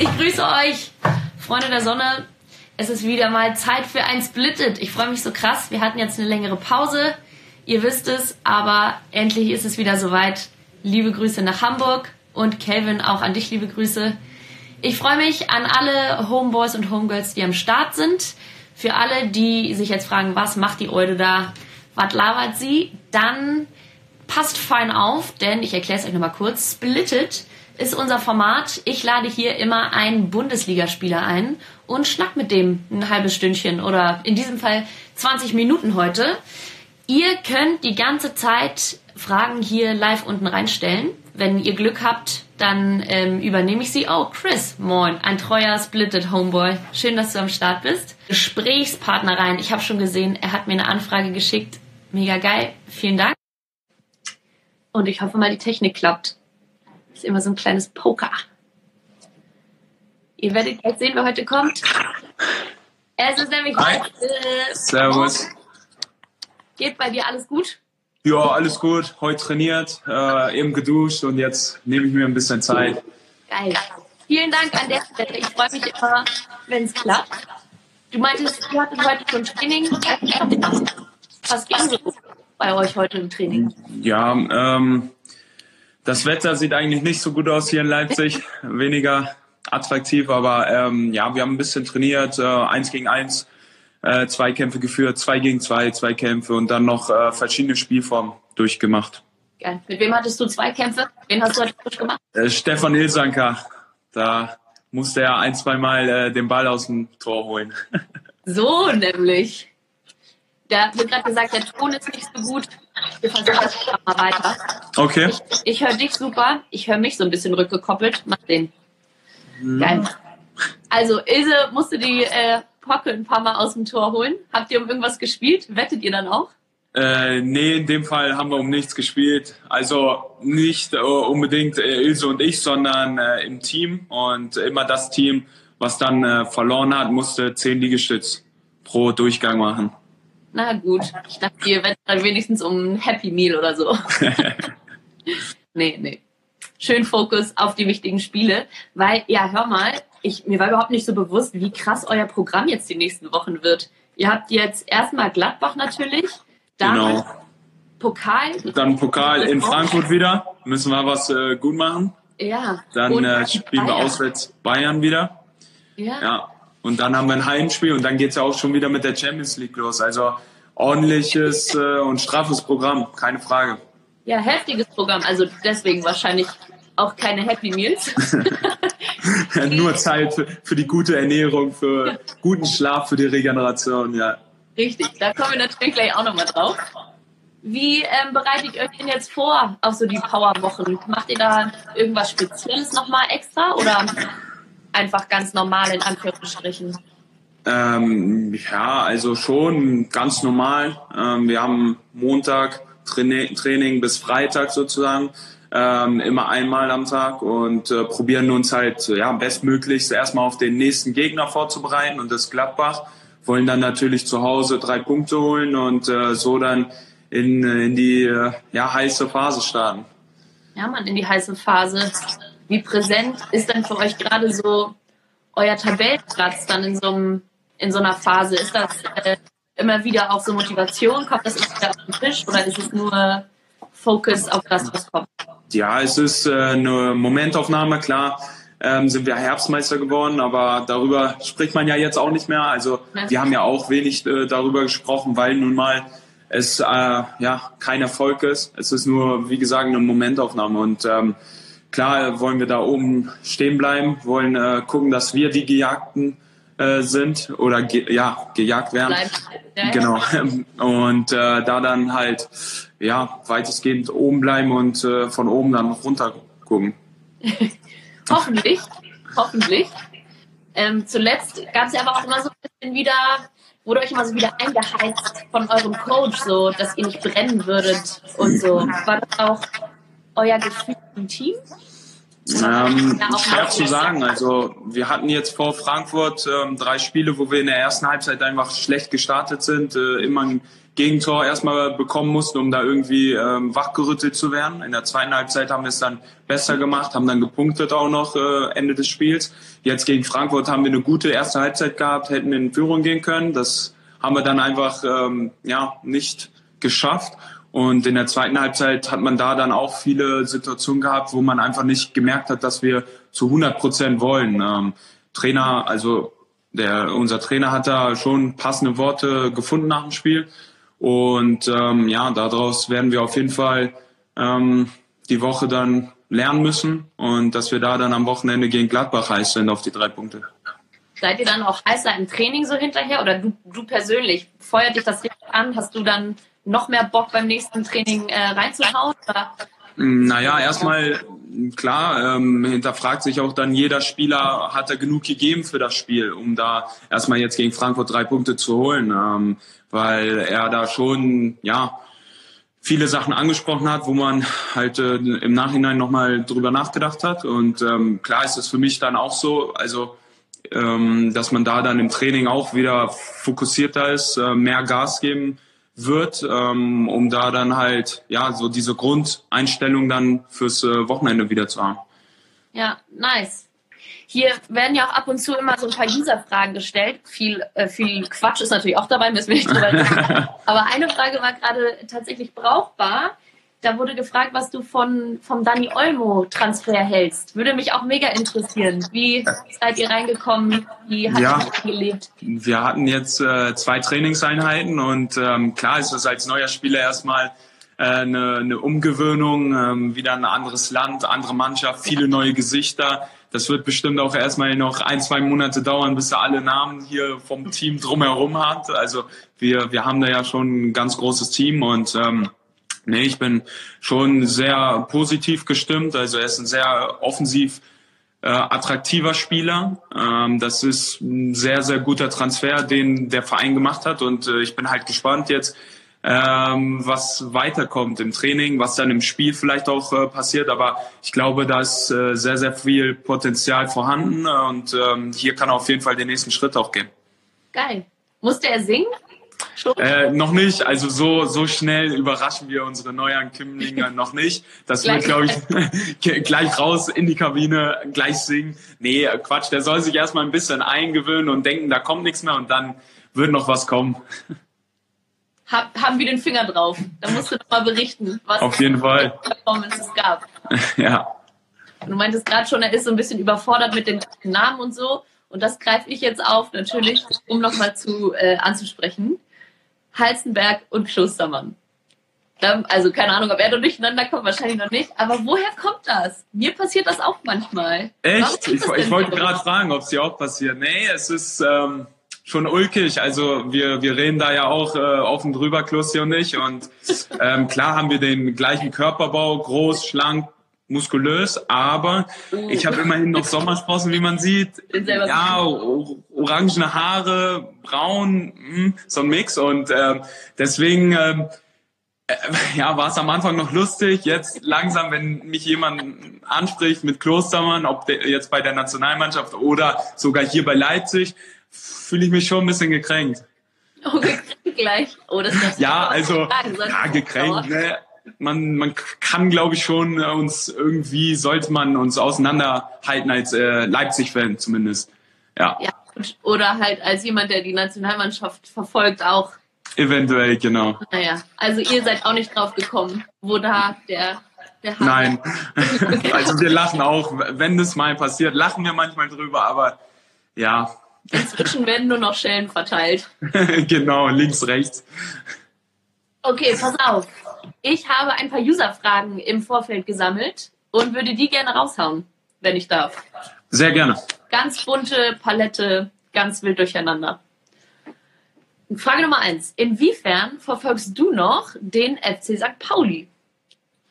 Ich grüße euch, Freunde der Sonne. Es ist wieder mal Zeit für ein Splitted. Ich freue mich so krass. Wir hatten jetzt eine längere Pause. Ihr wisst es, aber endlich ist es wieder soweit. Liebe Grüße nach Hamburg und Kelvin auch an dich liebe Grüße. Ich freue mich an alle Homeboys und Homegirls, die am Start sind. Für alle, die sich jetzt fragen, was macht die Eude da? Was labert sie? Dann passt fein auf, denn ich erkläre es euch nochmal kurz. Splitted ist unser Format. Ich lade hier immer einen Bundesligaspieler ein und schnack mit dem ein halbes Stündchen oder in diesem Fall 20 Minuten heute. Ihr könnt die ganze Zeit Fragen hier live unten reinstellen. Wenn ihr Glück habt, dann ähm, übernehme ich sie. Oh, Chris, moin, ein treuer Splitted Homeboy. Schön, dass du am Start bist. Gesprächspartner rein. Ich habe schon gesehen, er hat mir eine Anfrage geschickt. Mega geil. Vielen Dank. Und ich hoffe mal, die Technik klappt ist immer so ein kleines Poker. Ihr werdet gleich sehen, wer heute kommt. Es ist nämlich Hi. Servus. Geht bei dir alles gut? Ja, alles gut. Heute trainiert, äh, eben geduscht und jetzt nehme ich mir ein bisschen Zeit. Geil. Vielen Dank an der Stelle. Ich freue mich immer, wenn es klappt. Du meintest, du hattest heute schon Training. Was ging so bei euch heute im Training? Ja, ähm, das Wetter sieht eigentlich nicht so gut aus hier in Leipzig. Weniger attraktiv, aber ähm, ja, wir haben ein bisschen trainiert, äh, eins gegen eins, äh, zwei Kämpfe geführt, zwei gegen zwei, zwei Kämpfe und dann noch äh, verschiedene Spielformen durchgemacht. Geil. Mit wem hattest du zwei Kämpfe? Wen hast du heute frisch gemacht? Äh, Stefan Ilsanker, da musste er ein, zwei Mal äh, den Ball aus dem Tor holen. So nämlich. Da wird gerade gesagt, der Ton ist nicht so gut. Wir versuchen das mal weiter. Okay. Ich, ich höre dich super. Ich höre mich so ein bisschen rückgekoppelt. Mach den. Geil. Also, Ilse musste die äh, Pocke ein paar Mal aus dem Tor holen. Habt ihr um irgendwas gespielt? Wettet ihr dann auch? Äh, nee, in dem Fall haben wir um nichts gespielt. Also nicht äh, unbedingt äh, Ilse und ich, sondern äh, im Team. Und immer das Team, was dann äh, verloren hat, musste zehn Liegestütz pro Durchgang machen. Na gut. Ich dachte, ihr wettet dann wenigstens um ein Happy Meal oder so. nee, nee. Schön Fokus auf die wichtigen Spiele. Weil, ja, hör mal, ich, mir war überhaupt nicht so bewusst, wie krass euer Programm jetzt die nächsten Wochen wird. Ihr habt jetzt erstmal Gladbach natürlich, dann Genau. Pokal. Dann Pokal in Frankfurt wieder. Müssen wir was äh, gut machen. Ja. Dann äh, spielen wir Bayern. auswärts Bayern wieder. Ja. Ja. Und dann haben wir ein Heimspiel und dann geht's ja auch schon wieder mit der Champions League los. Also ordentliches äh, und straffes Programm, keine Frage. ja, heftiges Programm. Also deswegen wahrscheinlich auch keine Happy Meals. Nur Zeit für, für die gute Ernährung, für guten Schlaf, für die Regeneration, ja. Richtig, da kommen wir natürlich gleich auch nochmal drauf. Wie ähm, bereitet ihr euch denn jetzt vor auf so die Powerwochen? Macht ihr da irgendwas Spezielles nochmal extra oder einfach ganz normal in Anführungsstrichen? Ähm, ja, also schon ganz normal. Ähm, wir haben Montag Traini- Training bis Freitag sozusagen, ähm, immer einmal am Tag und äh, probieren uns halt ja, bestmöglichst erstmal auf den nächsten Gegner vorzubereiten und das Gladbach. Wollen dann natürlich zu Hause drei Punkte holen und äh, so dann in, in die äh, ja, heiße Phase starten. Ja, man, in die heiße Phase. Wie präsent ist denn für euch gerade so euer Tabellenplatz dann in so, einem, in so einer Phase? Ist das äh, immer wieder auch so Motivation? Kommt das immer wieder auf den Tisch oder ist es nur Fokus auf das, was kommt? Ja, es ist äh, eine Momentaufnahme, klar. Ähm, sind wir Herbstmeister geworden, aber darüber spricht man ja jetzt auch nicht mehr. Also wir haben ja auch wenig äh, darüber gesprochen, weil nun mal es äh, ja kein Erfolg ist. Es ist nur, wie gesagt, eine Momentaufnahme und ähm, klar wollen wir da oben stehen bleiben, wollen äh, gucken, dass wir die Gejagten äh, sind oder ge ja gejagt werden. Ja. Genau. Und äh, da dann halt ja weitestgehend oben bleiben und äh, von oben dann runter gucken. Hoffentlich, hoffentlich. Ähm, zuletzt gab es ja aber auch immer so ein bisschen wieder, wurde euch immer so wieder eingeheizt von eurem Coach, so dass ihr nicht brennen würdet und so. War das auch euer Gefühl im Team? Ähm, schwer zu sagen. Also wir hatten jetzt vor Frankfurt ähm, drei Spiele, wo wir in der ersten Halbzeit einfach schlecht gestartet sind, äh, immer Gegentor erstmal bekommen mussten, um da irgendwie ähm, wachgerüttelt zu werden. In der zweiten Halbzeit haben wir es dann besser gemacht, haben dann gepunktet auch noch äh, Ende des Spiels. Jetzt gegen Frankfurt haben wir eine gute erste Halbzeit gehabt, hätten in Führung gehen können. Das haben wir dann einfach ähm, ja nicht geschafft. Und in der zweiten Halbzeit hat man da dann auch viele Situationen gehabt, wo man einfach nicht gemerkt hat, dass wir zu 100 Prozent wollen. Ähm, Trainer, also der, unser Trainer hat da schon passende Worte gefunden nach dem Spiel. Und ähm, ja, daraus werden wir auf jeden Fall ähm, die Woche dann lernen müssen und dass wir da dann am Wochenende gegen Gladbach heiß sind auf die drei Punkte. Seid ihr dann auch heißer im Training so hinterher oder du, du persönlich? Feuert dich das richtig an? Hast du dann noch mehr Bock beim nächsten Training äh, reinzuhauen? Oder? Naja, erstmal klar, ähm, hinterfragt sich auch dann jeder Spieler, hat er genug gegeben für das Spiel, um da erstmal jetzt gegen Frankfurt drei Punkte zu holen, ähm, weil er da schon, ja, viele Sachen angesprochen hat, wo man halt äh, im Nachhinein nochmal drüber nachgedacht hat. Und ähm, klar ist es für mich dann auch so, also ähm, dass man da dann im Training auch wieder fokussierter ist, äh, mehr Gas geben wird, ähm, um da dann halt ja so diese Grundeinstellung dann fürs äh, Wochenende wieder zu haben. Ja, nice. Hier werden ja auch ab und zu immer so ein paar User-Fragen gestellt. Viel, äh, viel Quatsch ist natürlich auch dabei, müssen wir nicht drüber reden. Aber eine Frage war gerade tatsächlich brauchbar. Da wurde gefragt, was du von, vom Dani Olmo-Transfer hältst. Würde mich auch mega interessieren. Wie seid ihr reingekommen? Wie hat ja, ihr gelebt? Wir hatten jetzt äh, zwei Trainingseinheiten und ähm, klar ist es als neuer Spieler erstmal äh, eine, eine Umgewöhnung, ähm, wieder ein anderes Land, andere Mannschaft, viele neue Gesichter. Das wird bestimmt auch erstmal noch ein, zwei Monate dauern, bis er alle Namen hier vom Team drumherum hat. Also wir, wir haben da ja schon ein ganz großes Team und ähm, Nee, ich bin schon sehr positiv gestimmt. Also er ist ein sehr offensiv äh, attraktiver Spieler. Ähm, das ist ein sehr, sehr guter Transfer, den der Verein gemacht hat. Und äh, ich bin halt gespannt jetzt, ähm, was weiterkommt im Training, was dann im Spiel vielleicht auch äh, passiert. Aber ich glaube, da ist sehr, sehr viel Potenzial vorhanden. Und ähm, hier kann er auf jeden Fall den nächsten Schritt auch gehen. Geil. Musste er singen? Äh, noch nicht. Also so, so schnell überraschen wir unsere Neuankömmlinge noch nicht. Das wird, glaube ich, gleich raus in die Kabine, gleich singen. Nee, Quatsch, der soll sich erstmal ein bisschen eingewöhnen und denken, da kommt nichts mehr und dann wird noch was kommen. Hab, haben wir den Finger drauf. Da musst du doch mal berichten, was Auf jeden Fall. Performance es gab. ja. Du meintest gerade schon, er ist so ein bisschen überfordert mit den Namen und so. Und das greife ich jetzt auf, natürlich, um nochmal zu äh, anzusprechen. Halzenberg und Klostermann. Also keine Ahnung, ob er da durcheinander kommt, wahrscheinlich noch nicht. Aber woher kommt das? Mir passiert das auch manchmal. Echt? Ich, ich wollte gerade fragen, ob es dir auch passiert. Nee, es ist ähm, schon ulkig. Also wir, wir reden da ja auch äh, offen drüber, Klosti und ich. Und ähm, klar haben wir den gleichen Körperbau, groß, schlank, muskulös, aber uh. ich habe immerhin noch Sommersprossen, wie man sieht. Ja, orangene Haare, braun, mh, hm, so ein Mix und äh, deswegen ähm, äh, ja, war es am Anfang noch lustig. Jetzt langsam, wenn mich jemand anspricht mit Klostermann, ob jetzt bei der Nationalmannschaft oder sogar hier bei Leipzig, fühle ich mich schon ein bisschen gekränkt. Oh, gekränkt gleich. Oh, das ja, also ja, gekränkt. Ne? Man, man kann, glaube ich, schon äh, uns irgendwie, sollte man uns auseinanderhalten als äh, Leipzig-Fan zumindest. Ja. ja. Oder halt als jemand, der die Nationalmannschaft verfolgt, auch. Eventuell, genau. Naja, also ihr seid auch nicht drauf gekommen, wo da der, der Nein, also wir lachen auch, wenn das mal passiert, lachen wir manchmal drüber, aber ja. Inzwischen werden nur noch Schellen verteilt. genau, links, rechts. Okay, pass auf. Ich habe ein paar User-Fragen im Vorfeld gesammelt und würde die gerne raushauen, wenn ich darf. Sehr gerne. Ganz bunte Palette, ganz wild durcheinander. Frage Nummer eins. Inwiefern verfolgst du noch den FC St. Pauli?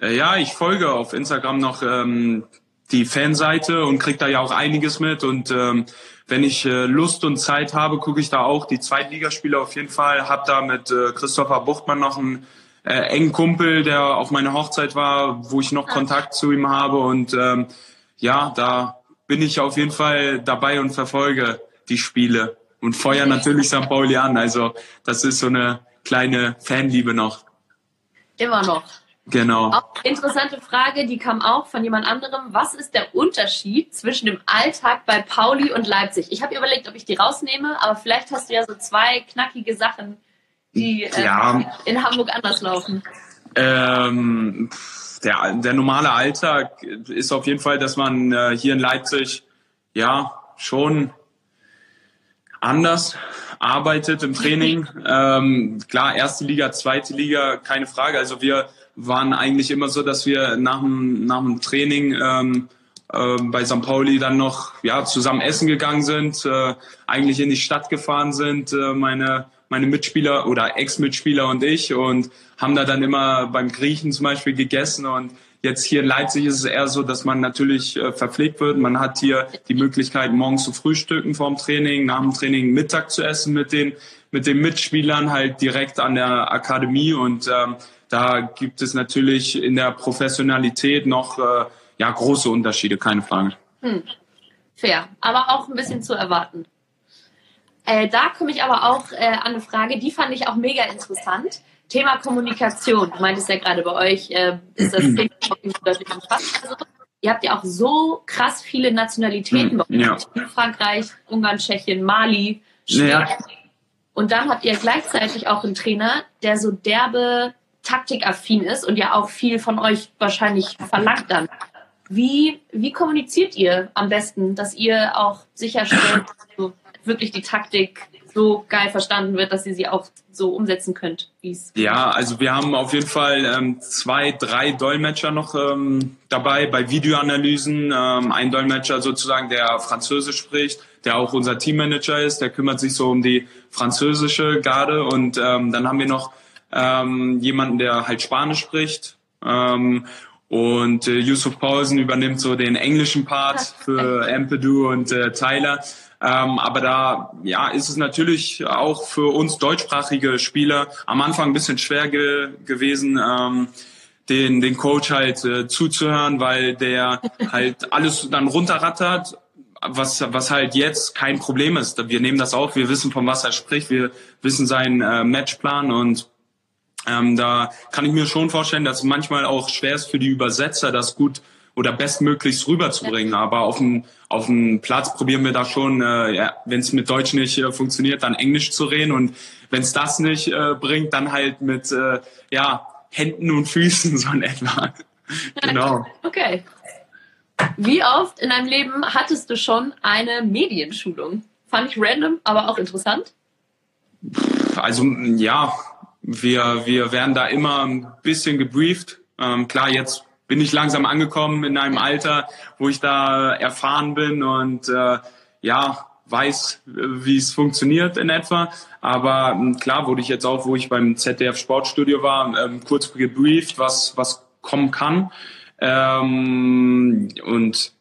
Äh, ja, ich folge auf Instagram noch ähm, die Fanseite und kriege da ja auch einiges mit. Und ähm, wenn ich äh, Lust und Zeit habe, gucke ich da auch die Zweitligaspiele auf jeden Fall. Hab da mit äh, Christopher Buchtmann noch einen äh, engen Kumpel, der auf meiner Hochzeit war, wo ich noch Kontakt zu ihm habe. Und ähm, ja, da bin ich auf jeden Fall dabei und verfolge die Spiele und feuer natürlich St. Pauli an. Also das ist so eine kleine Fanliebe noch. Immer noch. Genau. Auch interessante Frage, die kam auch von jemand anderem. Was ist der Unterschied zwischen dem Alltag bei Pauli und Leipzig? Ich habe überlegt, ob ich die rausnehme, aber vielleicht hast du ja so zwei knackige Sachen, die äh, ja. in Hamburg anders laufen. Ähm, der, der normale Alltag ist auf jeden Fall, dass man äh, hier in Leipzig ja schon anders arbeitet im Training. ähm, klar, erste Liga, zweite Liga, keine Frage. Also wir waren eigentlich immer so, dass wir nach dem, nach dem Training ähm, äh, bei St. Pauli dann noch ja, zusammen essen gegangen sind, äh, eigentlich in die Stadt gefahren sind, äh, meine, meine Mitspieler oder Ex-Mitspieler und ich und haben da dann immer beim Griechen zum Beispiel gegessen und Jetzt hier in Leipzig ist es eher so, dass man natürlich äh, verpflegt wird. Man hat hier die Möglichkeit, morgens zu frühstücken vorm Training, nach dem Training Mittag zu essen mit den, mit den Mitspielern halt direkt an der Akademie. Und ähm, da gibt es natürlich in der Professionalität noch äh, ja, große Unterschiede, keine Frage. Hm. Fair, aber auch ein bisschen zu erwarten. Äh, da komme ich aber auch äh, an eine Frage, die fand ich auch mega interessant. Thema Kommunikation. Du meintest ja gerade bei euch, äh, ist das Thema deutlich umfasst. Also, ihr habt ja auch so krass viele Nationalitäten bei ja. Frankreich, Ungarn, Tschechien, Mali, Schweden. Ja. Und dann habt ihr gleichzeitig auch einen Trainer, der so derbe taktikaffin ist und ja auch viel von euch wahrscheinlich verlangt dann. Wie, wie kommuniziert ihr am besten, dass ihr auch sicherstellt, so wirklich die Taktik so geil verstanden wird, dass ihr sie auch so umsetzen könnt, wie es. Ja, also wir haben auf jeden Fall ähm, zwei, drei Dolmetscher noch ähm, dabei bei Videoanalysen. Ähm, ein Dolmetscher sozusagen, der Französisch spricht, der auch unser Teammanager ist, der kümmert sich so um die französische Garde und ähm, dann haben wir noch ähm, jemanden, der halt Spanisch spricht. Ähm, und äh, Yusuf Paulsen übernimmt so den englischen Part für Empedu und äh, Tyler. Ähm, aber da ja, ist es natürlich auch für uns deutschsprachige Spieler am Anfang ein bisschen schwer ge gewesen, ähm, den, den Coach halt äh, zuzuhören, weil der halt alles dann runterrattert, was, was halt jetzt kein Problem ist. Wir nehmen das auf, wir wissen, von was er spricht, wir wissen seinen äh, Matchplan und ähm, da kann ich mir schon vorstellen, dass es manchmal auch schwer ist für die Übersetzer, das gut oder bestmöglichst rüberzubringen. Aber auf dem, auf dem Platz probieren wir da schon, äh, ja, wenn es mit Deutsch nicht äh, funktioniert, dann Englisch zu reden. Und wenn es das nicht äh, bringt, dann halt mit äh, ja, Händen und Füßen so in etwa. genau. Okay. Wie oft in deinem Leben hattest du schon eine Medienschulung? Fand ich random, aber auch interessant. Also ja, wir, wir werden da immer ein bisschen gebrieft. Ähm, klar, jetzt bin ich langsam angekommen in einem Alter, wo ich da erfahren bin und äh, ja, weiß, wie es funktioniert in etwa. Aber ähm, klar wurde ich jetzt auch, wo ich beim ZDF Sportstudio war, ähm, kurz gebrieft, was, was kommen kann. Ähm, und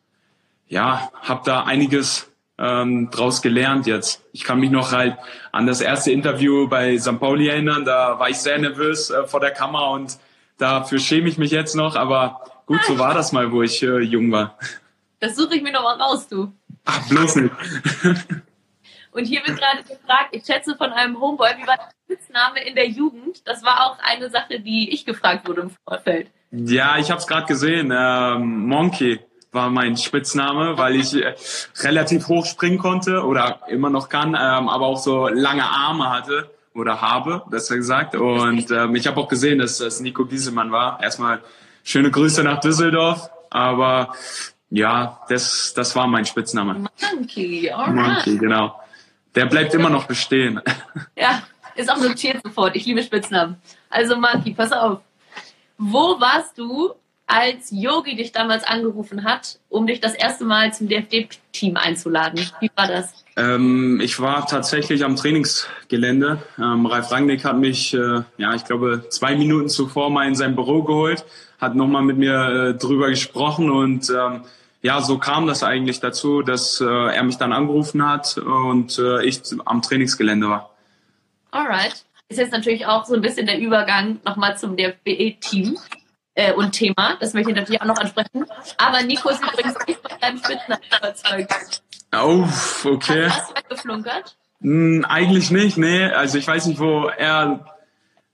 ja, habe da einiges ähm, draus gelernt jetzt. Ich kann mich noch halt an das erste Interview bei St. Pauli erinnern. Da war ich sehr nervös äh, vor der Kamera und Dafür schäme ich mich jetzt noch, aber gut, so war das mal, wo ich äh, jung war. Das suche ich mir noch mal raus, du. Ach, bloß nicht. Und hier wird gerade gefragt, ich schätze von einem Homeboy, wie war der Spitzname in der Jugend? Das war auch eine Sache, die ich gefragt wurde im Vorfeld. Ja, ich habe es gerade gesehen. Ähm, Monkey war mein Spitzname, weil ich äh, relativ hoch springen konnte oder immer noch kann, ähm, aber auch so lange Arme hatte oder habe, besser gesagt. Und ähm, ich habe auch gesehen, dass das Nico Giesemann war. Erstmal schöne Grüße nach Düsseldorf, aber ja, das, das war mein Spitzname. Monkey, alright. Monkey, genau. Der bleibt immer noch bestehen. Ja, ist auch notiert sofort. Ich liebe Spitznamen. Also Monkey, pass auf. Wo warst du, als Yogi dich damals angerufen hat, um dich das erste Mal zum DFD-Team einzuladen? Wie war das? Ähm, ich war tatsächlich am Trainingsgelände. Ähm, Ralf Rangnick hat mich, äh, ja, ich glaube, zwei Minuten zuvor mal in sein Büro geholt, hat nochmal mit mir äh, drüber gesprochen und ähm, ja, so kam das eigentlich dazu, dass äh, er mich dann angerufen hat und äh, ich am Trainingsgelände war. Alright. Ist jetzt natürlich auch so ein bisschen der Übergang nochmal zum DFB-Team äh, und Thema. Das möchte ich natürlich auch noch ansprechen. Aber Nico ist übrigens nicht von deinem Spitznamen überzeugt. Oh, okay. Hast du geflunkert? Hm, eigentlich nicht, nee. Also ich weiß nicht, wo er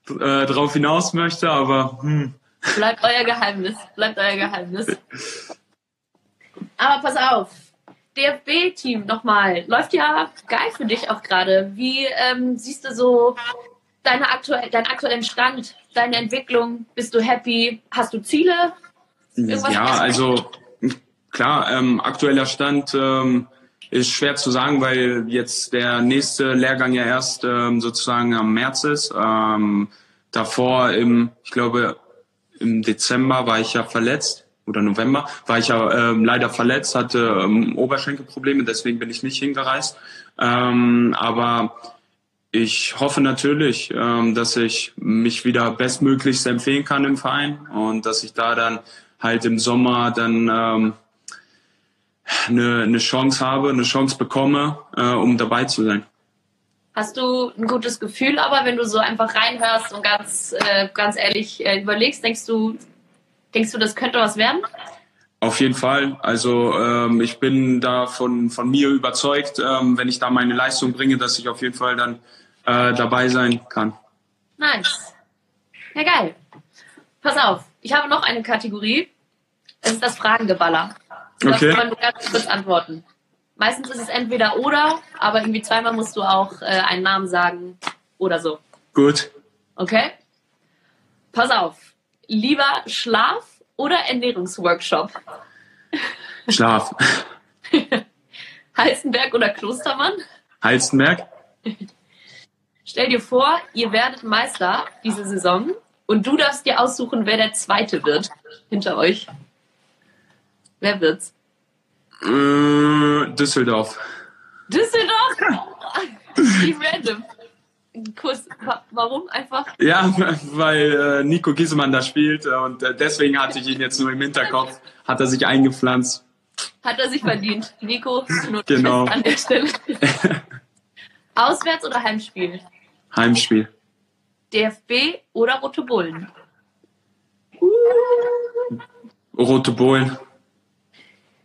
äh, drauf hinaus möchte, aber hm. Bleibt euer Geheimnis. Bleibt euer Geheimnis. Aber pass auf. DFB-Team nochmal. Läuft ja geil für dich auch gerade. Wie ähm, siehst du so deine aktuell, deinen aktuellen Stand, deine Entwicklung? Bist du happy? Hast du Ziele? Irgendwas ja, also klar, ähm, aktueller Stand ähm, ist schwer zu sagen, weil jetzt der nächste Lehrgang ja erst ähm, sozusagen am März ist. Ähm, davor im, ich glaube, im Dezember war ich ja verletzt oder November war ich ja ähm, leider verletzt, hatte ähm, Oberschenkelprobleme, deswegen bin ich nicht hingereist. Aber ich hoffe natürlich, ähm, dass ich mich wieder bestmöglichst empfehlen kann im Verein und dass ich da dann halt im Sommer dann ähm, eine, eine Chance habe, eine Chance bekomme, äh, um dabei zu sein. Hast du ein gutes Gefühl, aber wenn du so einfach reinhörst und ganz, äh, ganz ehrlich äh, überlegst, denkst du, denkst du, das könnte was werden? Auf jeden Fall. Also ähm, ich bin da von, von mir überzeugt, ähm, wenn ich da meine Leistung bringe, dass ich auf jeden Fall dann äh, dabei sein kann. Nice. Ja, geil. Pass auf, ich habe noch eine Kategorie. Es ist das Fragengeballer. Du okay. darfst mal ganz kurz antworten. Meistens ist es entweder oder, aber irgendwie zweimal musst du auch äh, einen Namen sagen oder so. Gut. Okay? Pass auf. Lieber Schlaf oder Ernährungsworkshop? Schlaf. Halstenberg oder Klostermann? Halstenberg. Stell dir vor, ihr werdet Meister diese Saison und du darfst dir aussuchen, wer der Zweite wird hinter euch. Wer wird's? Äh, Düsseldorf. Düsseldorf? Wie random. Kurs, warum einfach? Ja, weil äh, Nico Giesemann da spielt und äh, deswegen hatte ich ihn jetzt nur im Hinterkopf. Hat er sich eingepflanzt. Hat er sich verdient. Nico, nur genau. an der Stelle. Auswärts oder Heimspiel? Heimspiel. DFB oder Rote Bullen? Rote Bullen.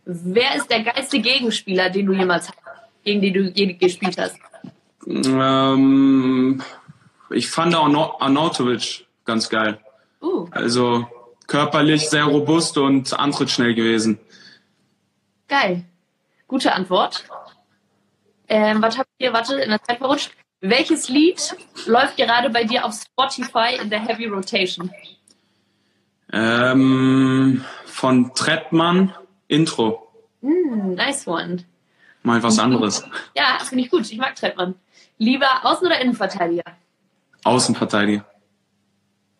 Wer ist der geilste Gegenspieler, den du jemals gegen den du gespielt hast? Ähm, ich fand Arnautovic ganz geil. Uh. Also körperlich sehr robust und antrittsschnell gewesen. Geil. Gute Antwort. Ähm, was habt ihr, warte, in der Zeit verrutscht? Welches Lied läuft gerade bei dir auf Spotify in der Heavy Rotation? Ähm, von Trettmann Intro. Mm, nice one. Mal was anderes. Ja, finde ich gut. Ich mag Trettmann. Lieber Außen- oder Innenverteidiger? Außenverteidiger.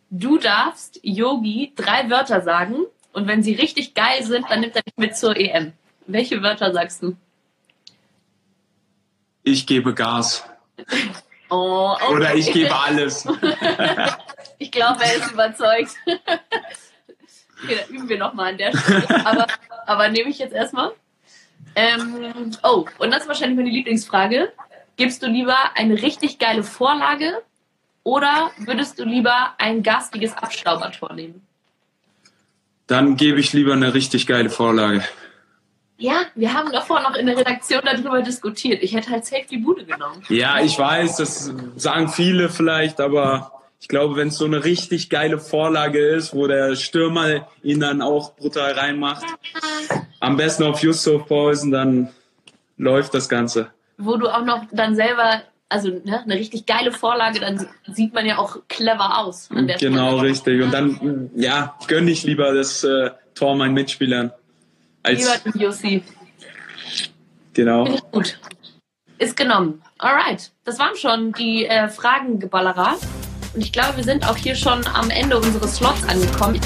Du darfst Yogi drei Wörter sagen und wenn sie richtig geil sind, dann nimmt er dich mit zur EM. Welche Wörter sagst du? Ich gebe Gas. Oh, okay. Oder ich gebe alles. ich glaube, er ist überzeugt. Okay, dann üben wir nochmal an der Stelle. Aber, aber nehme ich jetzt erstmal. Ähm, oh, und das ist wahrscheinlich meine Lieblingsfrage. Gibst du lieber eine richtig geile Vorlage oder würdest du lieber ein garstiges Abstaubertor nehmen? Dann gebe ich lieber eine richtig geile Vorlage. Ja, wir haben davor noch in der Redaktion darüber diskutiert. Ich hätte halt safe die Bude genommen. Ja, ich weiß, das sagen viele vielleicht, aber ich glaube, wenn es so eine richtig geile Vorlage ist, wo der Stürmer ihn dann auch brutal reinmacht, am besten auf Yusuf Poison, dann läuft das Ganze. Wo du auch noch dann selber, also ne, eine richtig geile Vorlage, dann sieht man ja auch clever aus. genau, Stelle. richtig. Und dann, ja, gönne ich lieber das äh, Tor meinen Mitspielern. Als lieber Jussi. Genau. Gut. Ist genommen. Alright. Das waren schon die äh, Fragengeballerer. Und ich glaube, wir sind auch hier schon am Ende unseres Slots angekommen.